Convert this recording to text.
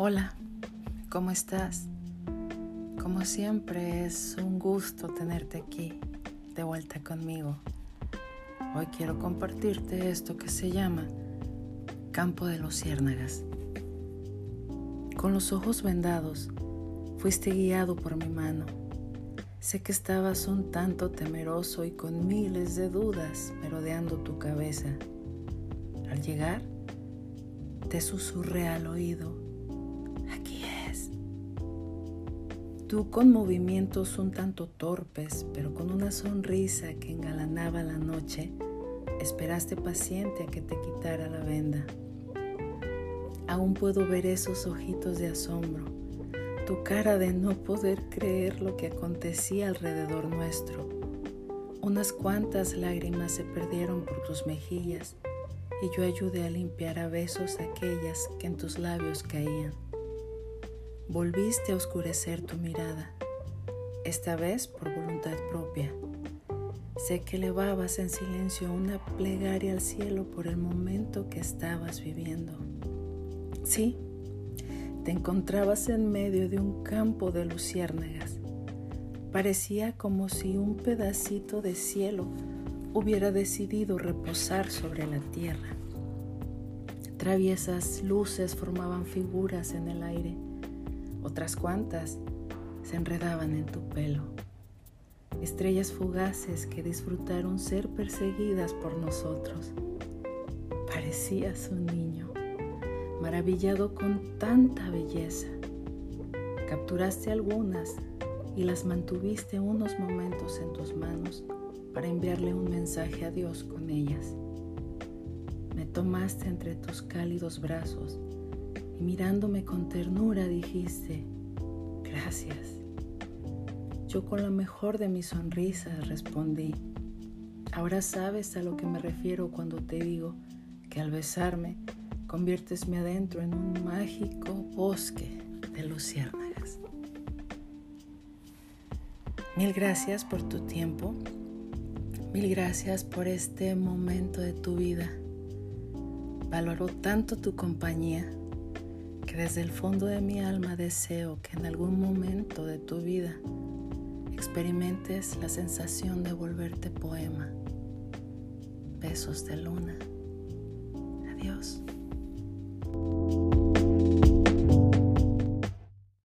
Hola, ¿cómo estás? Como siempre es un gusto tenerte aquí, de vuelta conmigo. Hoy quiero compartirte esto que se llama Campo de los Ciérnagas. Con los ojos vendados, fuiste guiado por mi mano. Sé que estabas un tanto temeroso y con miles de dudas merodeando tu cabeza. Al llegar, te susurré al oído, aquí es. Tú con movimientos un tanto torpes, pero con una sonrisa que engalanaba la noche, esperaste paciente a que te quitara la venda. Aún puedo ver esos ojitos de asombro, tu cara de no poder creer lo que acontecía alrededor nuestro. Unas cuantas lágrimas se perdieron por tus mejillas y yo ayudé a limpiar a besos aquellas que en tus labios caían. Volviste a oscurecer tu mirada, esta vez por voluntad propia. Sé que elevabas en silencio una plegaria al cielo por el momento que estabas viviendo. Sí, te encontrabas en medio de un campo de luciérnagas. Parecía como si un pedacito de cielo hubiera decidido reposar sobre la tierra. Traviesas luces formaban figuras en el aire, otras cuantas se enredaban en tu pelo. Estrellas fugaces que disfrutaron ser perseguidas por nosotros. Parecías un niño, maravillado con tanta belleza. Capturaste algunas y las mantuviste unos momentos en tus manos para enviarle un mensaje a Dios con ellas. Me tomaste entre tus cálidos brazos y mirándome con ternura dijiste, gracias. Yo con la mejor de mis sonrisas respondí, ahora sabes a lo que me refiero cuando te digo que al besarme conviertes mi adentro en un mágico bosque de luciérnagas. Mil gracias por tu tiempo Mil gracias por este momento de tu vida. Valoro tanto tu compañía desde el fondo de mi alma deseo que en algún momento de tu vida experimentes la sensación de volverte poema. Besos de luna. Adiós.